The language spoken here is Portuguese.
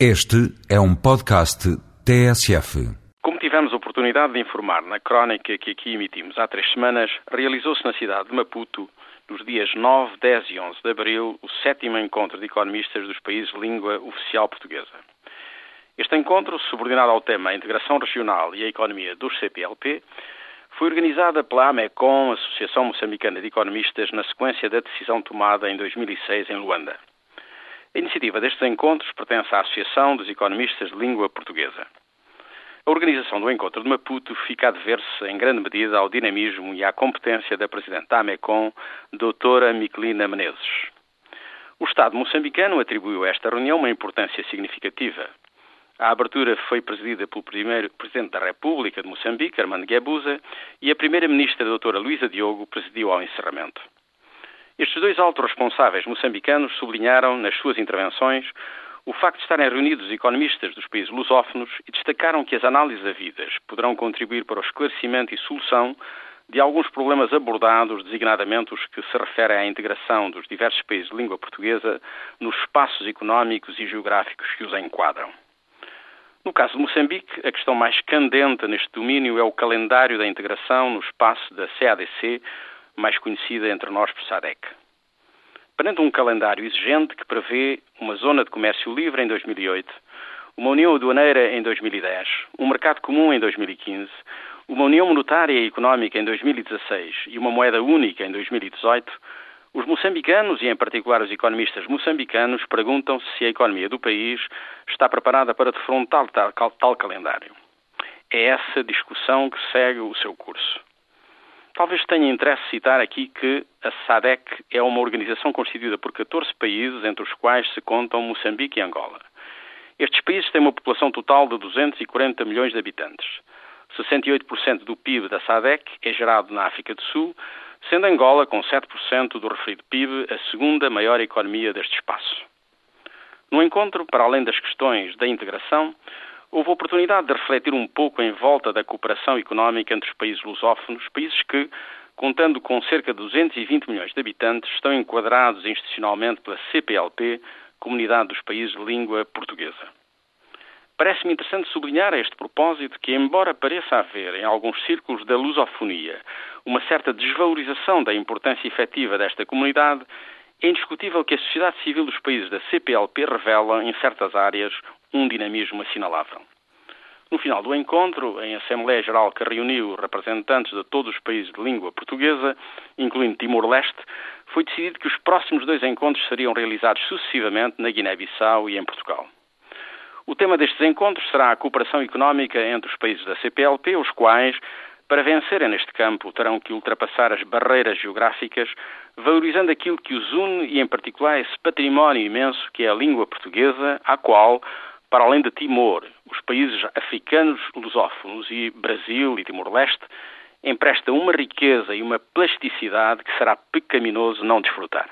Este é um podcast TSF. Como tivemos a oportunidade de informar na crónica que aqui emitimos há três semanas, realizou-se na cidade de Maputo, nos dias 9, 10 e 11 de abril, o sétimo encontro de economistas dos países de língua oficial portuguesa. Este encontro, subordinado ao tema a integração regional e a economia dos CPLP, foi organizada pela AMECOM, Associação Moçambicana de Economistas, na sequência da decisão tomada em 2006 em Luanda. A iniciativa destes encontros pertence à Associação dos Economistas de Língua Portuguesa. A organização do encontro de Maputo fica a dever-se, em grande medida, ao dinamismo e à competência da Presidente da AMECOM, doutora Miquelina Menezes. O Estado moçambicano atribuiu a esta reunião uma importância significativa. A abertura foi presidida pelo primeiro Presidente da República de Moçambique, Armando Guebuza, e a Primeira-Ministra, doutora Luísa Diogo, presidiu ao encerramento. Estes dois altos responsáveis moçambicanos sublinharam nas suas intervenções o facto de estarem reunidos economistas dos países lusófonos e destacaram que as análises havidas poderão contribuir para o esclarecimento e solução de alguns problemas abordados, designadamente os que se referem à integração dos diversos países de língua portuguesa nos espaços económicos e geográficos que os enquadram. No caso de Moçambique, a questão mais candente neste domínio é o calendário da integração no espaço da CADC, mais conhecida entre nós por SADEC. Perante um calendário exigente que prevê uma zona de comércio livre em 2008, uma união aduaneira em 2010, um mercado comum em 2015, uma união monetária e económica em 2016 e uma moeda única em 2018, os moçambicanos, e em particular os economistas moçambicanos, perguntam-se se a economia do país está preparada para defrontar tal, tal calendário. É essa discussão que segue o seu curso. Talvez tenha interesse citar aqui que a SADEC é uma organização constituída por 14 países, entre os quais se contam Moçambique e Angola. Estes países têm uma população total de 240 milhões de habitantes. 68% do PIB da SADEC é gerado na África do Sul, sendo Angola, com 7% do referido PIB, a segunda maior economia deste espaço. No encontro, para além das questões da integração, houve oportunidade de refletir um pouco em volta da cooperação económica entre os países lusófonos, países que, contando com cerca de 220 milhões de habitantes, estão enquadrados institucionalmente pela CPLP, Comunidade dos Países de Língua Portuguesa. Parece-me interessante sublinhar a este propósito que, embora pareça haver em alguns círculos da lusofonia uma certa desvalorização da importância efetiva desta comunidade, é indiscutível que a sociedade civil dos países da CPLP revela, em certas áreas, um dinamismo assinalável. No final do encontro, em Assembleia Geral que reuniu representantes de todos os países de língua portuguesa, incluindo Timor-Leste, foi decidido que os próximos dois encontros seriam realizados sucessivamente na Guiné-Bissau e em Portugal. O tema destes encontros será a cooperação económica entre os países da CPLP, os quais, para vencerem neste campo, terão que ultrapassar as barreiras geográficas, valorizando aquilo que os une e, em particular, esse património imenso que é a língua portuguesa, à qual para além de Timor, os países africanos lusófonos e Brasil e Timor-Leste emprestam uma riqueza e uma plasticidade que será pecaminoso não desfrutar.